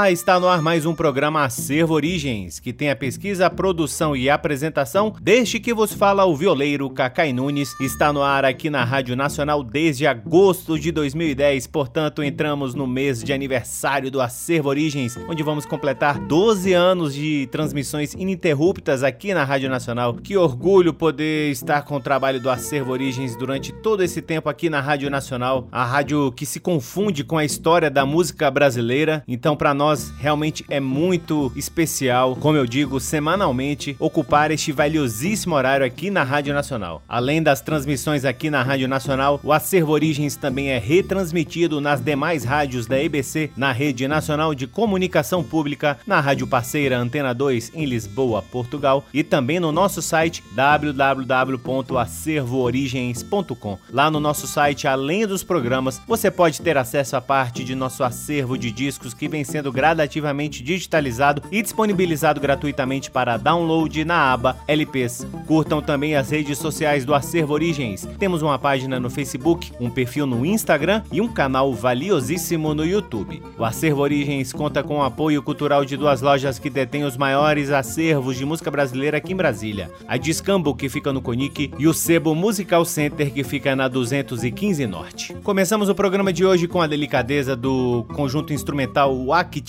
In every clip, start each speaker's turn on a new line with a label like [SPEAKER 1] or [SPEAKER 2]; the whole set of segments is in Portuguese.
[SPEAKER 1] Olá, está no ar mais um programa Acervo Origens, que tem a pesquisa, a produção e a apresentação desde que vos fala o violeiro Cacai Nunes. Está no ar aqui na Rádio Nacional desde agosto de 2010, portanto entramos no mês de aniversário do Acervo Origens, onde vamos completar 12 anos de transmissões ininterruptas aqui na Rádio Nacional. Que orgulho poder estar com o trabalho do Acervo Origens durante todo esse tempo aqui na Rádio Nacional, a rádio que se confunde com a história da música brasileira. Então, para nós realmente é muito especial, como eu digo, semanalmente, ocupar este valiosíssimo horário aqui na Rádio Nacional. Além das transmissões aqui na Rádio Nacional, o Acervo Origens também é retransmitido nas demais rádios da EBC, na Rede Nacional de Comunicação Pública, na Rádio Parceira Antena 2 em Lisboa, Portugal, e também no nosso site www.acervoorigens.com. Lá no nosso site, além dos programas, você pode ter acesso a parte de nosso acervo de discos que vem sendo gradativamente digitalizado e disponibilizado gratuitamente para download na aba LPs. Curtam também as redes sociais do Acervo Origens. Temos uma página no Facebook, um perfil no Instagram e um canal valiosíssimo no YouTube. O Acervo Origens conta com o apoio cultural de duas lojas que detêm os maiores acervos de música brasileira aqui em Brasília: a Discambo, que fica no Conic, e o Sebo Musical Center, que fica na 215 Norte. Começamos o programa de hoje com a delicadeza do conjunto instrumental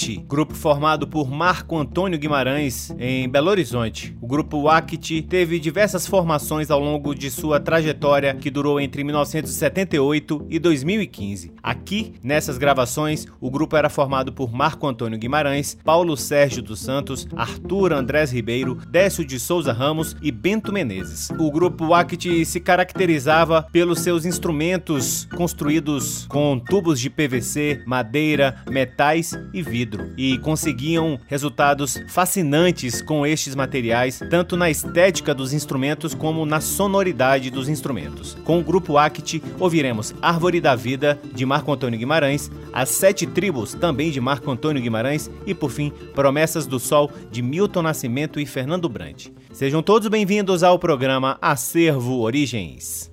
[SPEAKER 1] Waki grupo formado por Marco Antônio Guimarães em Belo Horizonte. O grupo Wakiti teve diversas formações ao longo de sua trajetória que durou entre 1978 e 2015. Aqui, nessas gravações, o grupo era formado por Marco Antônio Guimarães, Paulo Sérgio dos Santos, Arthur Andrés Ribeiro, Décio de Souza Ramos e Bento Menezes. O grupo Wakiti se caracterizava pelos seus instrumentos construídos com tubos de PVC, madeira, metais e vidro vidro e conseguiam resultados fascinantes com estes materiais, tanto na estética dos instrumentos como na sonoridade dos instrumentos. Com o grupo Act, ouviremos Árvore da Vida, de Marco Antônio Guimarães, As Sete Tribos, também de Marco Antônio Guimarães, e por fim, Promessas do Sol, de Milton Nascimento e Fernando Brant. Sejam todos bem-vindos ao programa Acervo Origens.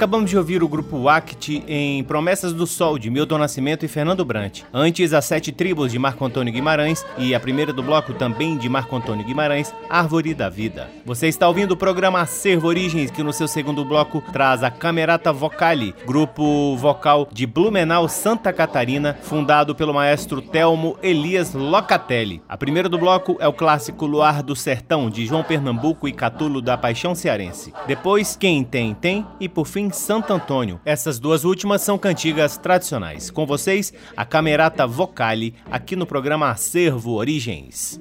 [SPEAKER 2] Acabamos de ouvir o grupo Act em Promessas do Sol, de Milton Nascimento e Fernando Brant. Antes, as Sete Tribos, de Marco Antônio Guimarães. E a primeira do bloco, também de Marco Antônio Guimarães, Árvore da Vida. Você está ouvindo o programa Acervo Origens, que no seu segundo bloco traz a Camerata Vocali, grupo vocal de Blumenau, Santa Catarina, fundado pelo maestro Telmo Elias Locatelli. A primeira do bloco é o clássico Luar do Sertão, de João Pernambuco e Catulo da Paixão Cearense. Depois, Quem Tem, Tem. E por fim, Santo Antônio. Essas duas últimas são cantigas tradicionais. Com vocês, a Camerata Vocale, aqui no programa Acervo Origens.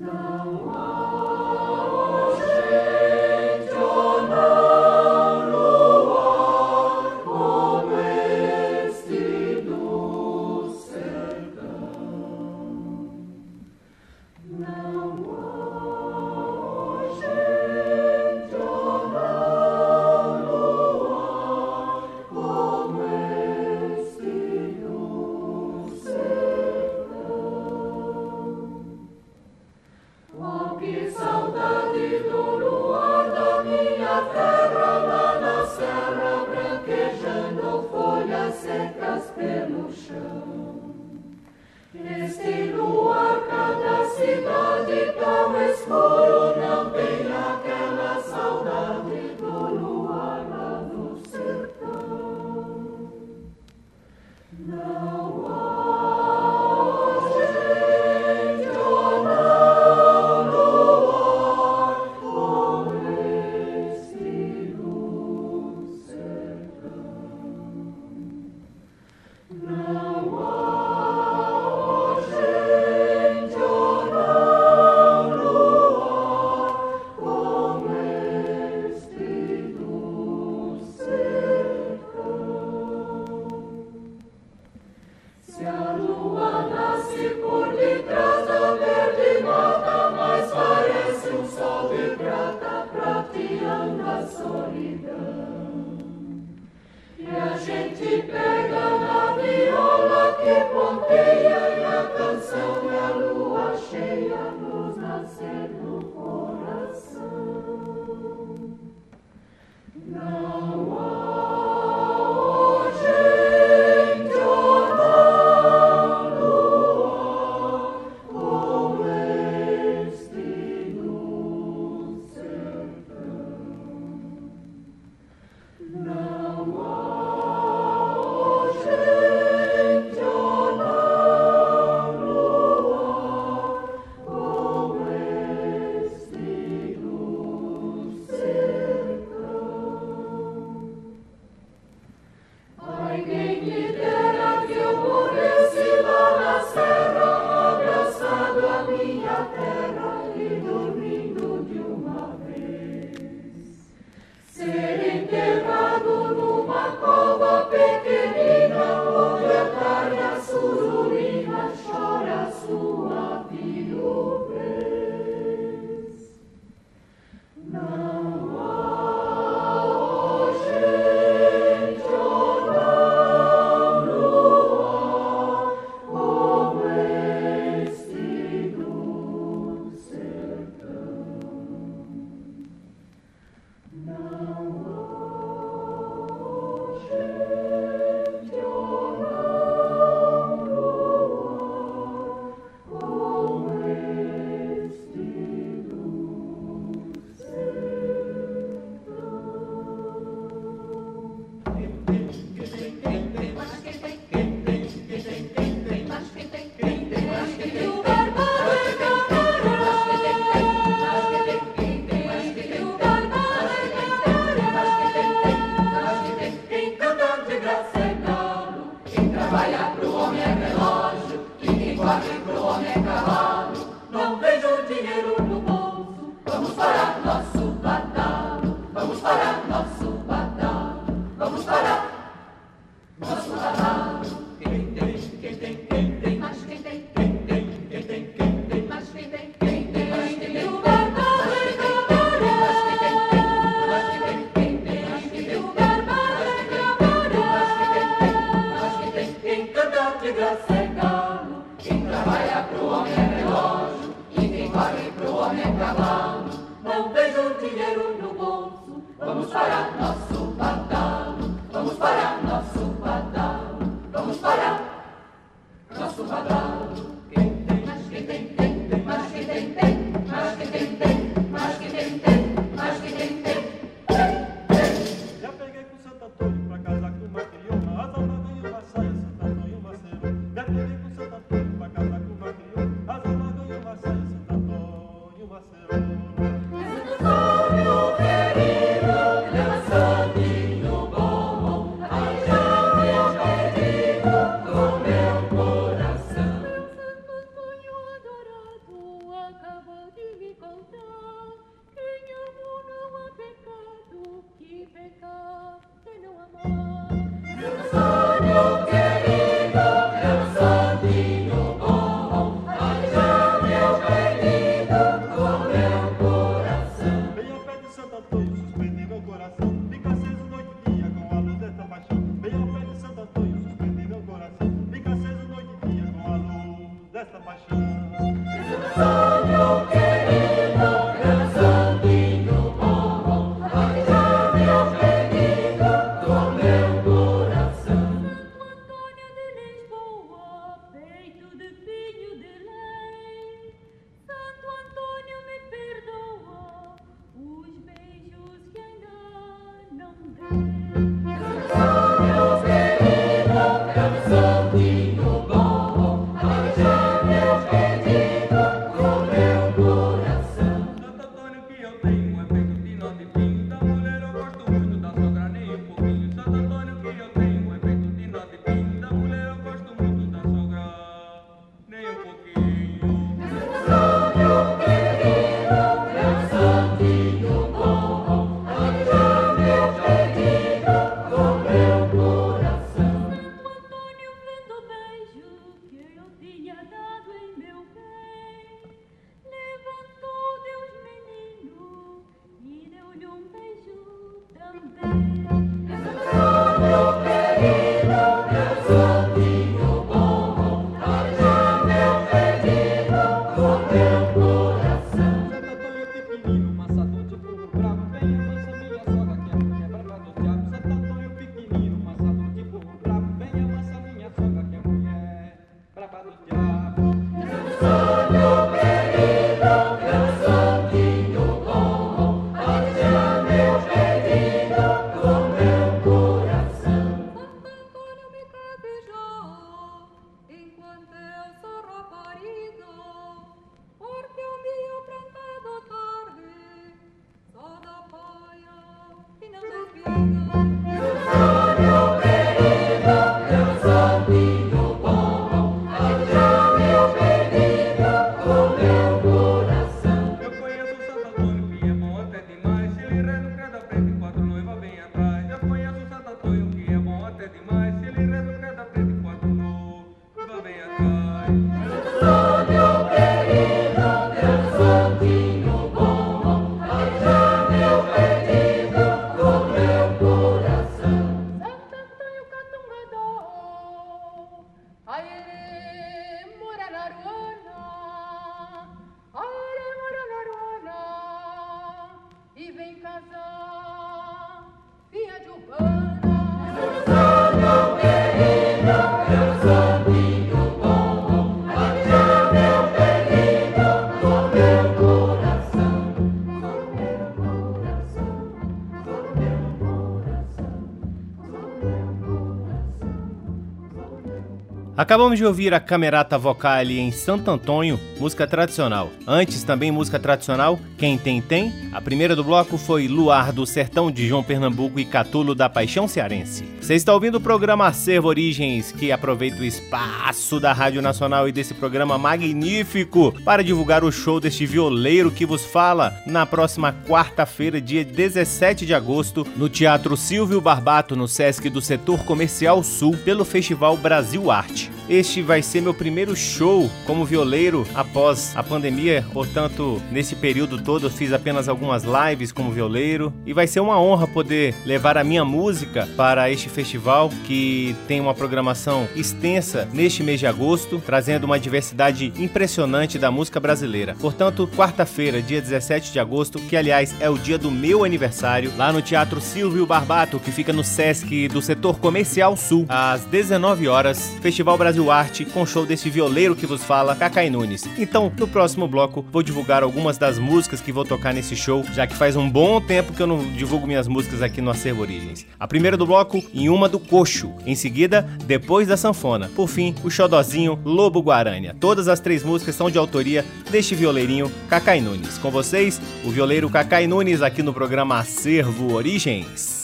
[SPEAKER 1] Acabamos de ouvir a Camerata Vocale em Santo Antônio, música tradicional. Antes, também música tradicional, Quem Tem Tem. A primeira do bloco foi Luar do Sertão de João Pernambuco e Catulo da Paixão Cearense. Você está ouvindo o programa Acervo Origens, que aproveita o espaço da Rádio Nacional e desse programa magnífico para divulgar o show deste violeiro que vos fala na próxima quarta-feira, dia 17 de agosto, no Teatro Silvio Barbato, no Sesc do Setor Comercial Sul, pelo Festival Brasil Arte. Este vai ser meu primeiro show como violeiro após a pandemia, portanto, nesse período todo eu fiz apenas algumas lives como violeiro e vai ser uma honra poder levar a minha música para este festival que tem uma programação extensa neste mês de agosto, trazendo uma diversidade impressionante da música brasileira. Portanto, quarta-feira, dia 17 de agosto, que aliás é o dia do meu aniversário, lá no Teatro Silvio Barbato, que fica no Sesc do Setor Comercial Sul, às 19 horas, Festival Brasil Brasil Arte com show desse violeiro que vos fala, Cacai Nunes. Então, no próximo bloco, vou divulgar algumas das músicas que vou tocar nesse show, já que faz um bom tempo que eu não divulgo minhas músicas aqui no Acervo Origens. A primeira do bloco, em uma do Coxo. Em seguida, depois da sanfona. Por fim, o xodozinho Lobo Guarânia. Todas as três músicas são de autoria deste violeirinho Cacai Nunes. Com vocês, o violeiro Cacai Nunes aqui no programa Acervo Origens.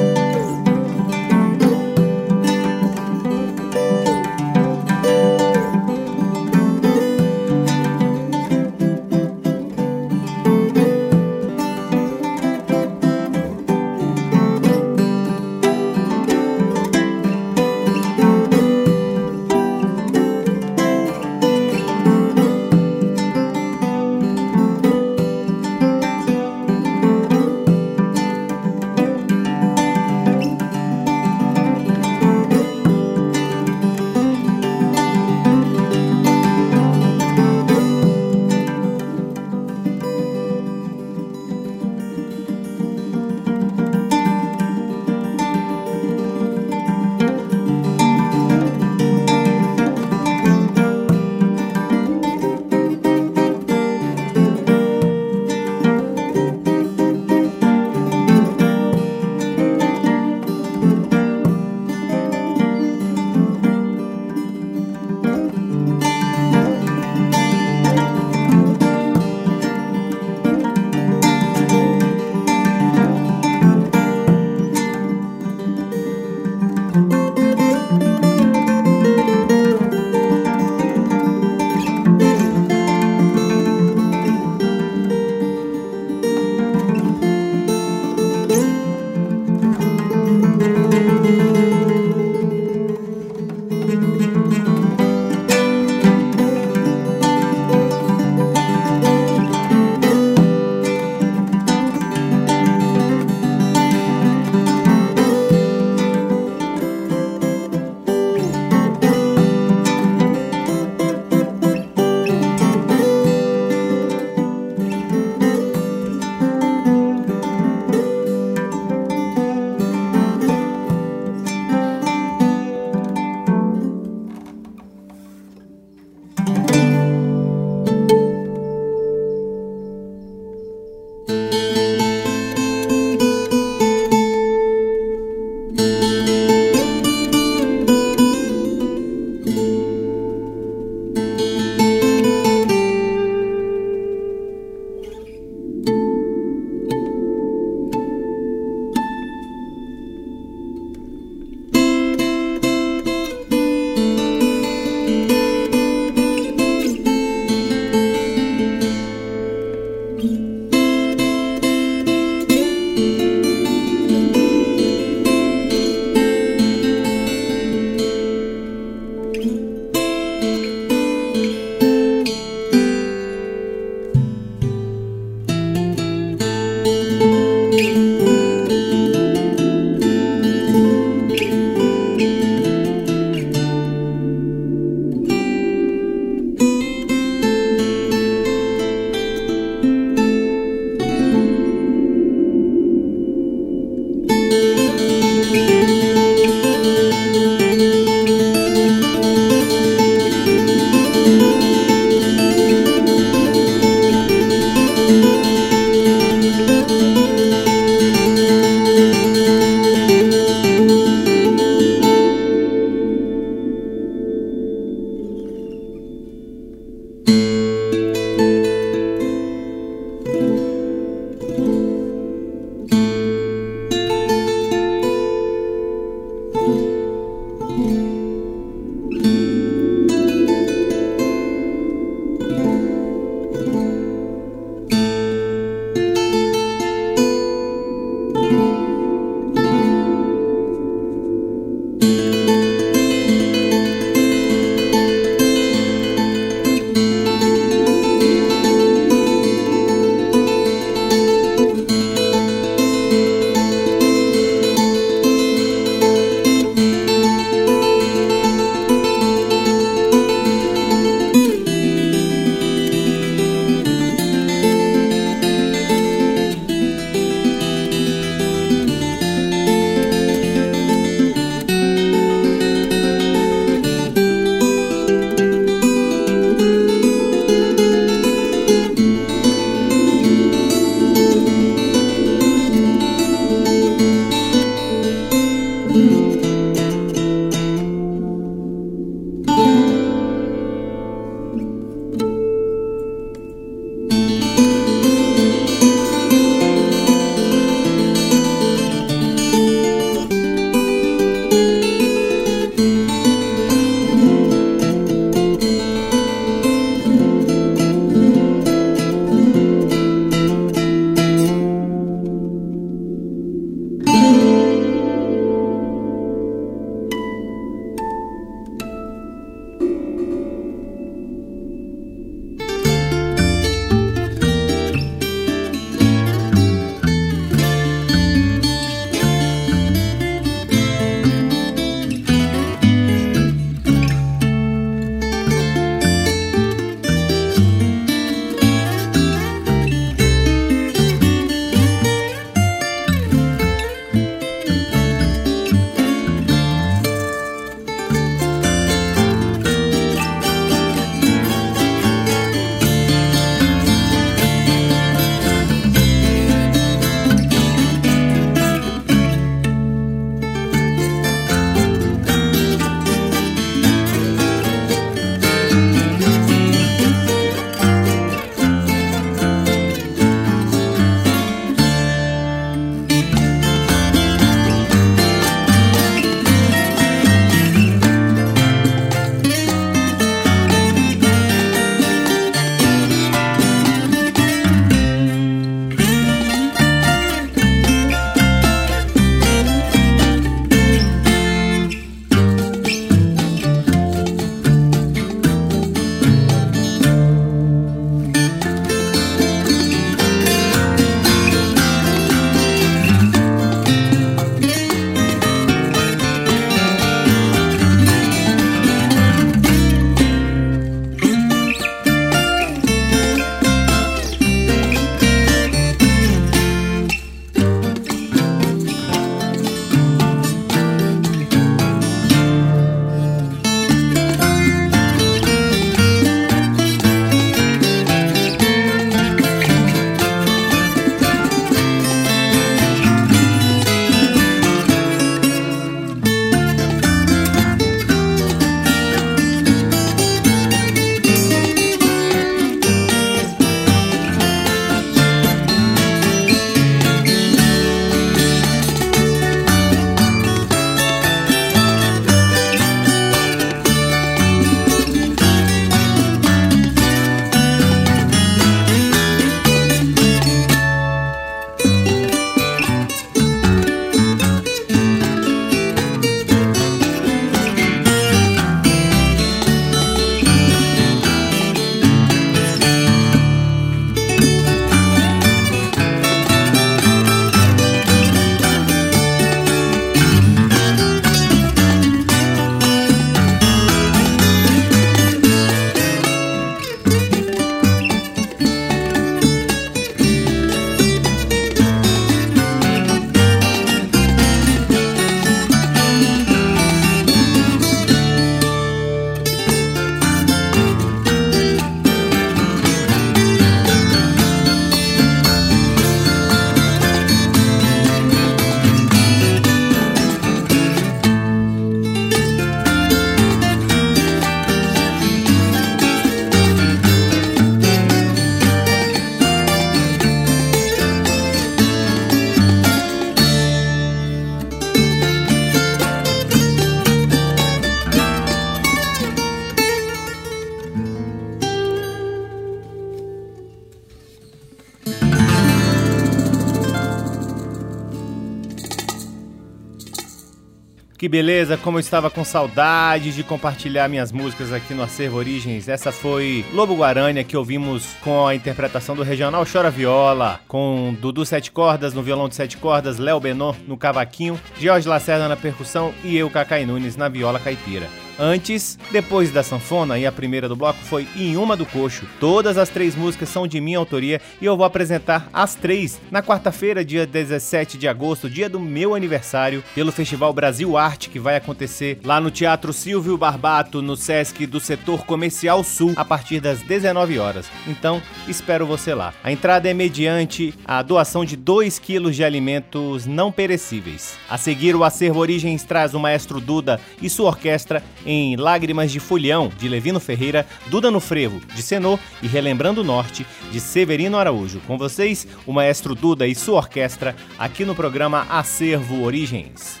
[SPEAKER 1] Que beleza, como eu estava com saudade de compartilhar minhas músicas aqui no Acervo Origens. Essa foi Lobo Guarânia, que ouvimos com a interpretação do Regional Chora Viola, com Dudu Sete Cordas no violão de sete cordas, Léo Benô no cavaquinho, Jorge Lacerda na percussão e eu, Cacai Nunes, na viola caipira. Antes, depois da sanfona e a primeira do bloco foi Em Uma do Coxo. Todas as três músicas são de minha autoria e eu vou apresentar as três na quarta-feira, dia 17 de agosto, dia do meu aniversário, pelo Festival Brasil Arte, que vai acontecer lá no Teatro Silvio Barbato, no Sesc do Setor Comercial Sul, a partir das 19 horas. Então, espero você lá. A entrada é mediante a doação de 2 quilos de alimentos não perecíveis. A seguir, o Acervo Origens traz o maestro Duda e sua orquestra em Lágrimas de Fulhão, de Levino Ferreira, Duda no Frevo, de Senô e Relembrando o Norte, de Severino Araújo. Com vocês, o maestro Duda e sua orquestra, aqui no programa Acervo Origens.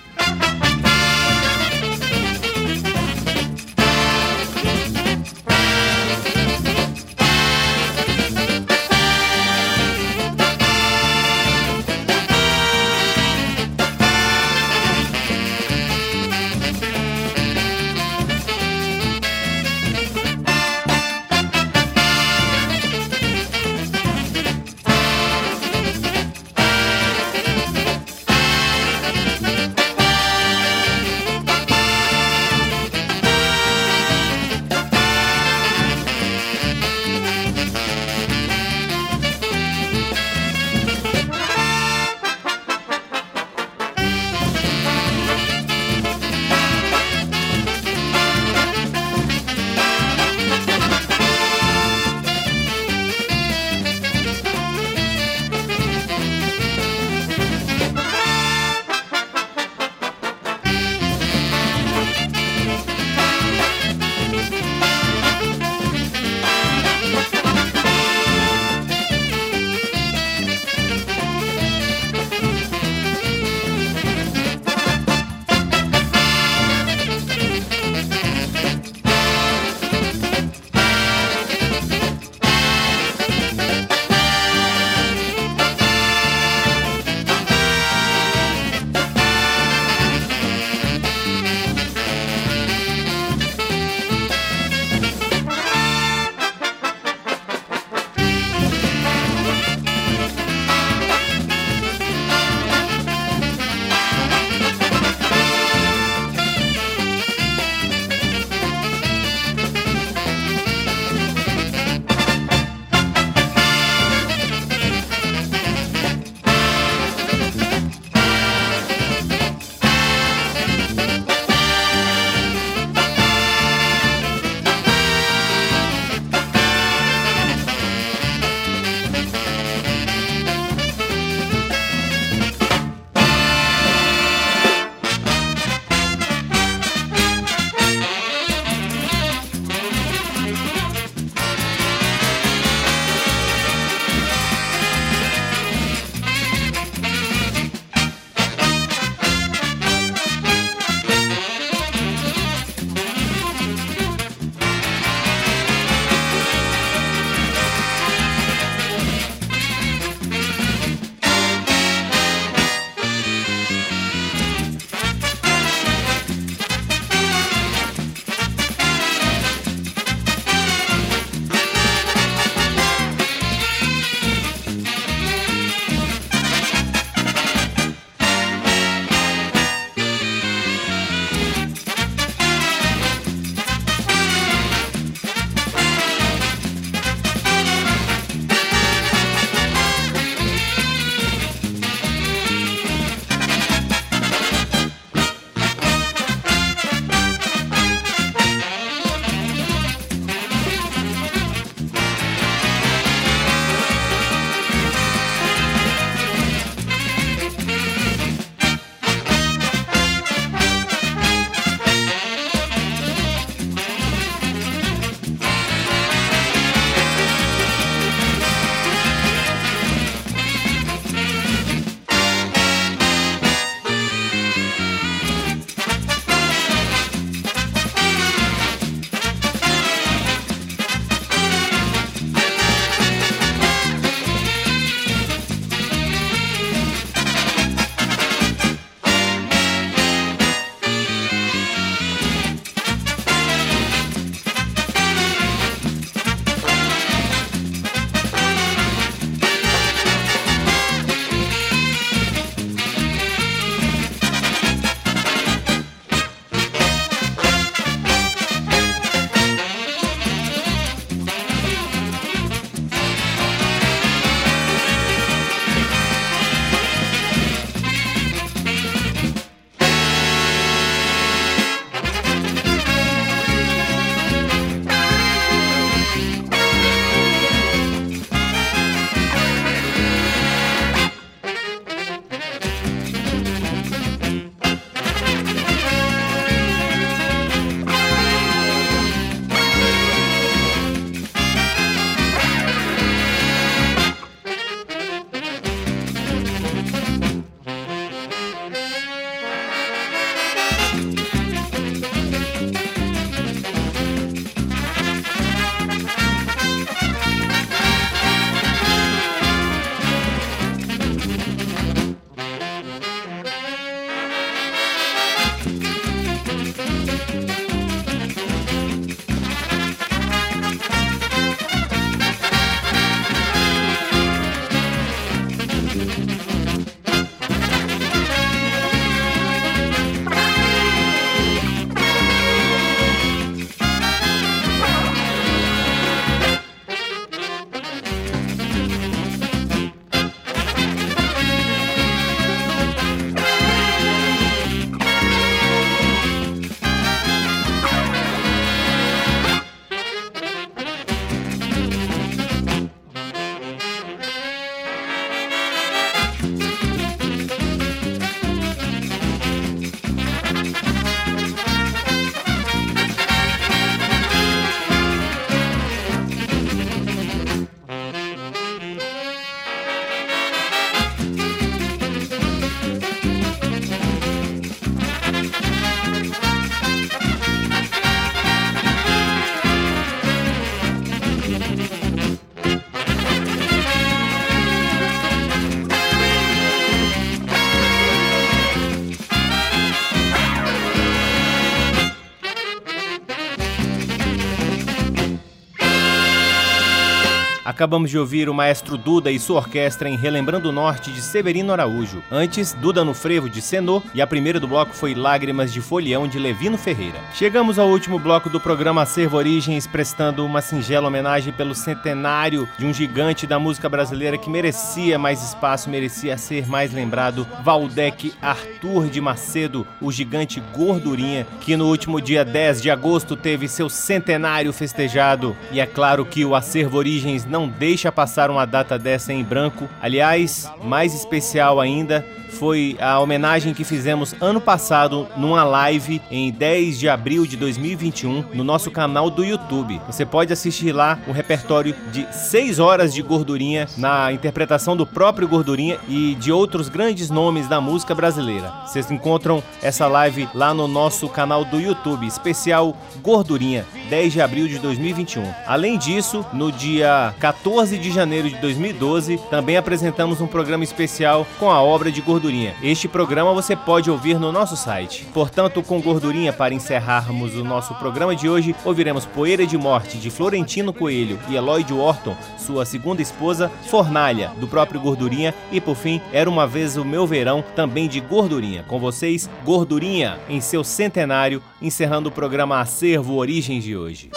[SPEAKER 1] Acabamos de ouvir o maestro Duda e sua orquestra em Relembrando o Norte de Severino Araújo. Antes, Duda no Frevo de Senô e a primeira do bloco foi Lágrimas de Folião de Levino Ferreira. Chegamos ao último bloco do programa Acervo Origens, prestando uma singela homenagem pelo centenário de um gigante da música brasileira que merecia mais espaço, merecia ser mais lembrado, Valdec Arthur de Macedo, o gigante gordurinha, que no último dia 10 de agosto teve seu centenário festejado. E é claro que o Acervo Origens não deixa passar uma data dessa em branco. Aliás, mais especial ainda, foi a homenagem que fizemos ano passado numa live em 10 de abril de 2021 no nosso canal do YouTube. Você pode assistir lá um repertório de 6 horas de gordurinha na interpretação do próprio Gordurinha e de outros grandes nomes da música brasileira. Vocês encontram essa live lá no nosso canal do YouTube, especial Gordurinha, 10 de abril de 2021. Além disso, no dia 14 de janeiro de 2012, também apresentamos um programa especial com a obra de Gordurinha Gordurinha. Este programa você pode ouvir no nosso site. Portanto, com Gordurinha, para encerrarmos o nosso programa de hoje, ouviremos Poeira de Morte de Florentino Coelho e Eloy de Orton, sua segunda esposa, Fornalha, do próprio Gordurinha, e por fim, Era uma vez o meu verão, também de Gordurinha. Com vocês, Gordurinha, em seu centenário, encerrando o programa Acervo Origens de hoje.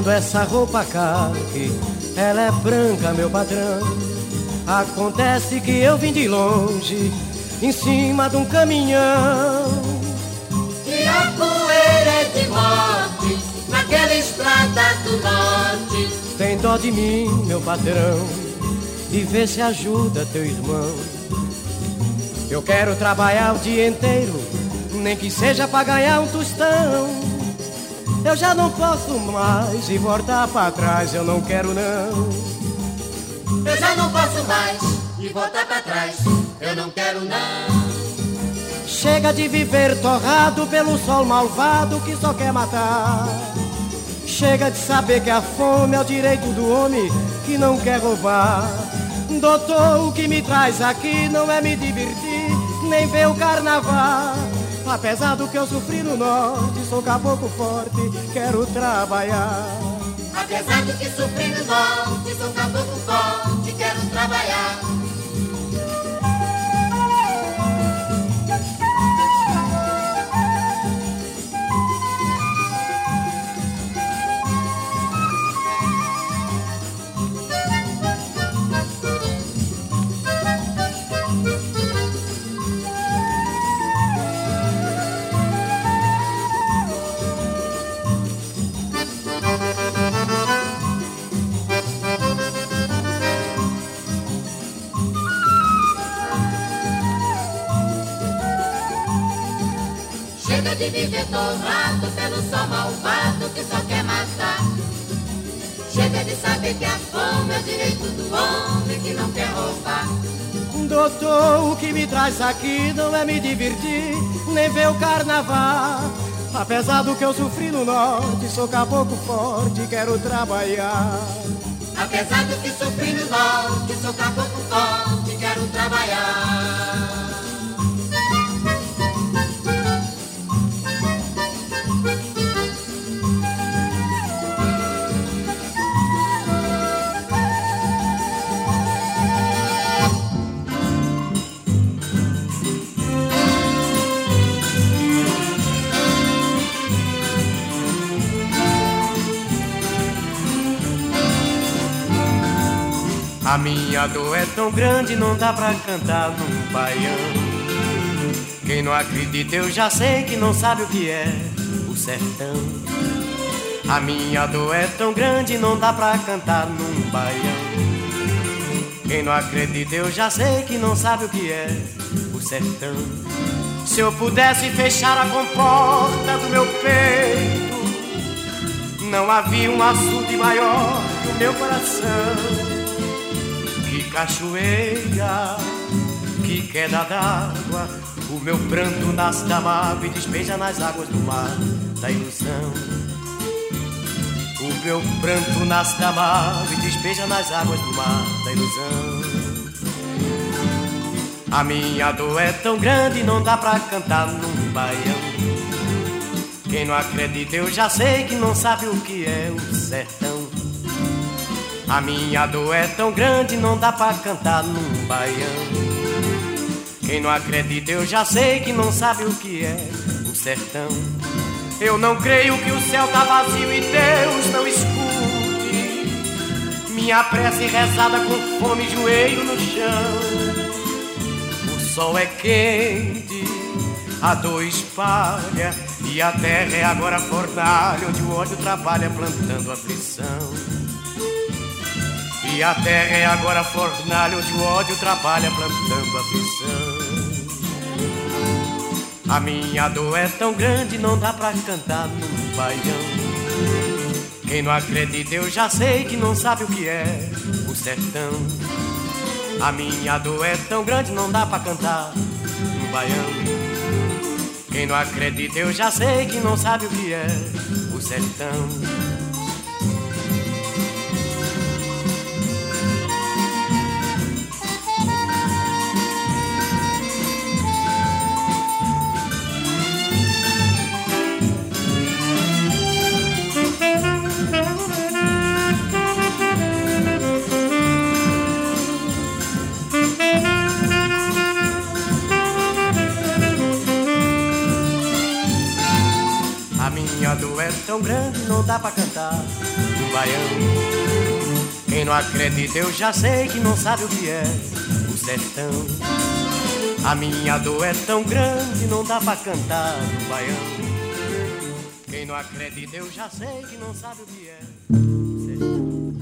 [SPEAKER 3] Vendo essa roupa que ela é branca, meu padrão. Acontece que eu vim de longe, em cima de um caminhão.
[SPEAKER 4] E a poeira é de morte, naquela estrada do norte.
[SPEAKER 3] Tem dó de mim, meu patrão, e vê se ajuda teu irmão. Eu quero trabalhar o dia inteiro, nem que seja pra ganhar um tostão. Eu já não posso mais e voltar para trás eu não quero não.
[SPEAKER 4] Eu já não posso mais e voltar para trás eu não quero não.
[SPEAKER 3] Chega de viver torrado pelo sol malvado que só quer matar. Chega de saber que a fome é o direito do homem que não quer roubar. Doutor, o que me traz aqui não é me divertir, nem ver o carnaval. Apesar do que eu sofri no norte, sou caboclo forte, quero trabalhar.
[SPEAKER 4] Apesar do que sofri no norte, sou caboclo forte, quero trabalhar. Torrado pelo sol malvado que só quer matar. Chega de saber que a fome é o direito do homem que não quer roubar.
[SPEAKER 3] Doutor, o que me traz aqui não é me divertir, nem ver o carnaval. Apesar do que eu sofri no norte, sou caboclo forte, quero trabalhar.
[SPEAKER 4] Apesar do que sofri no norte, sou caboclo forte, quero trabalhar.
[SPEAKER 3] A minha dor é tão grande, não dá pra cantar num baião. Quem não acredita, eu já sei que não sabe o que é o sertão. A minha dor é tão grande, não dá pra cantar num baião. Quem não acredita, eu já sei que não sabe o que é o sertão. Se eu pudesse fechar a comporta do meu peito, não havia um açude maior que o meu coração cachoeira, que queda d'água. O meu pranto nasce da mágoa e despeja nas águas do mar da ilusão. O meu pranto nasce da mágoa e despeja nas águas do mar da ilusão. A minha dor é tão grande, não dá pra cantar num baião. Quem não acredita, eu já sei que não sabe o que é o sertão. A minha dor é tão grande, não dá pra cantar num baião. Quem não acredita, eu já sei que não sabe o que é o sertão. Eu não creio que o céu tá vazio e Deus não escute minha prece rezada com fome joelho no chão. O sol é quente, a dor espalha e a terra é agora fornalha onde o ódio trabalha plantando aflição. E a terra é agora fornalha onde o ódio trabalha plantando aflição. A minha dor é tão grande, não dá pra cantar num baião. Quem não acredita, eu já sei que não sabe o que é o sertão. A minha dor é tão grande, não dá pra cantar num baião. Quem não acredita, eu já sei que não sabe o que é o sertão. Tão grande não dá pra cantar um baião. Quem não acredita eu já sei que não sabe o que é o sertão. A minha dor é tão grande não dá pra cantar um baião. Quem não acredita eu já sei que não sabe o que é o sertão.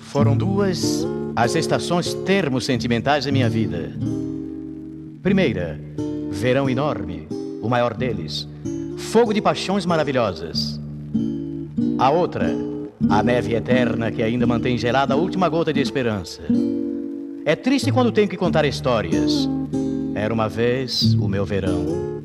[SPEAKER 5] Foram duas as estações termos sentimentais da minha vida. Primeira, verão enorme, o maior deles fogo de paixões maravilhosas. A outra, a neve eterna que ainda mantém gelada a última gota de esperança. É triste quando tenho que contar histórias. Era uma vez o meu verão.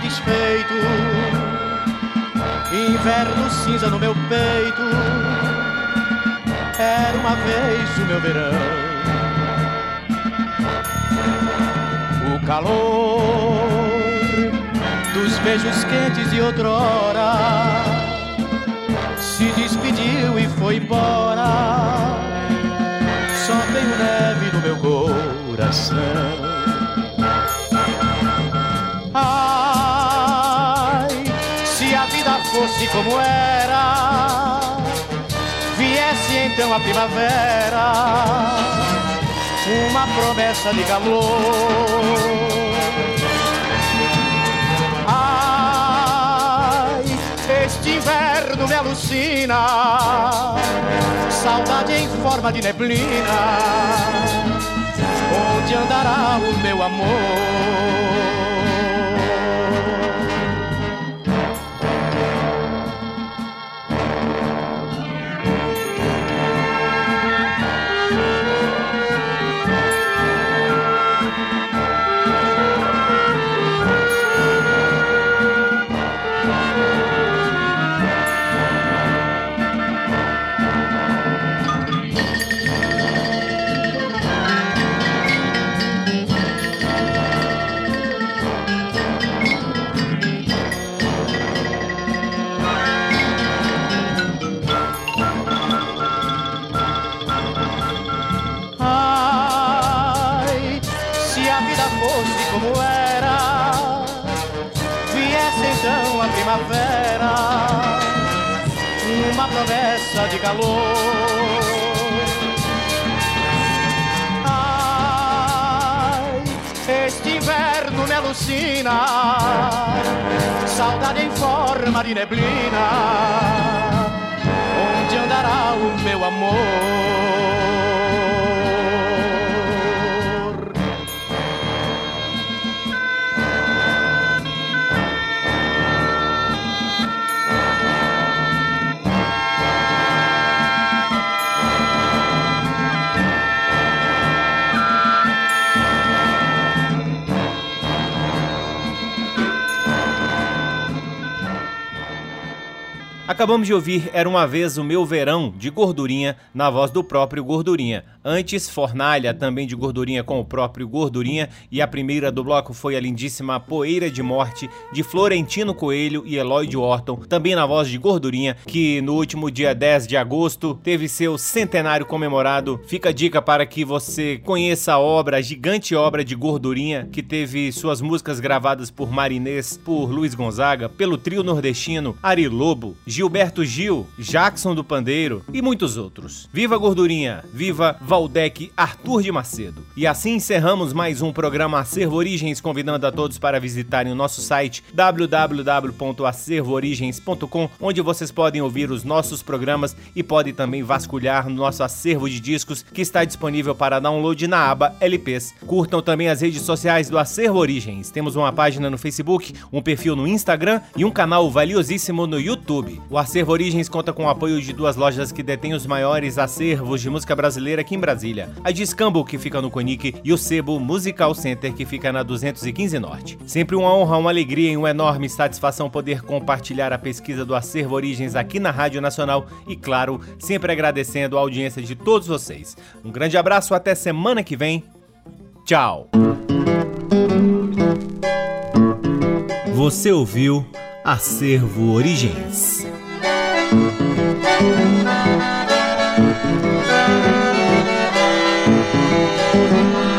[SPEAKER 6] Está desfeito. Inverno cinza no meu peito. Era uma vez o meu verão. O calor dos beijos quentes de outrora se despediu e foi embora. Só tenho neve no meu coração. Fosse como era, viesse então a primavera, uma promessa de calor. Ai, este inverno me alucina, saudade em forma de neblina, onde andará o meu amor? Calor. Ai, este inverno me alucina, saudade em forma de neblina. Onde andará o meu amor?
[SPEAKER 1] Acabamos de ouvir Era uma vez o meu verão de Gordurinha na voz do próprio Gordurinha. Antes, Fornalha, também de Gordurinha com o próprio Gordurinha. E a primeira do bloco foi a lindíssima Poeira de Morte de Florentino Coelho e Eloy de Orton, também na voz de Gordurinha, que no último dia 10 de agosto teve seu centenário comemorado. Fica a dica para que você conheça a obra, a gigante obra de Gordurinha, que teve suas músicas gravadas por Marinês, por Luiz Gonzaga, pelo trio nordestino Ari Lobo, Gilberto Gil, Jackson do Pandeiro e muitos outros. Viva Gordurinha, viva Valdec Arthur de Macedo. E assim encerramos mais um programa Acervo Origens, convidando a todos para visitarem o nosso site www.acervoorigens.com, onde vocês podem ouvir os nossos programas e podem também vasculhar no nosso acervo de discos que está disponível para download na aba LPs. Curtam também as redes sociais do Acervo Origens. Temos uma página no Facebook, um perfil no Instagram e um canal valiosíssimo no YouTube. O Acervo Origens conta com o apoio de duas lojas que detêm os maiores acervos de música brasileira aqui em Brasília. A Discambo, que fica no Conic, e o Sebo Musical Center, que fica na 215 Norte. Sempre uma honra, uma alegria e uma enorme satisfação poder compartilhar a pesquisa do Acervo Origens aqui na Rádio Nacional e, claro, sempre agradecendo a audiência de todos vocês. Um grande abraço, até semana que vem. Tchau! Você ouviu Acervo Origens. Música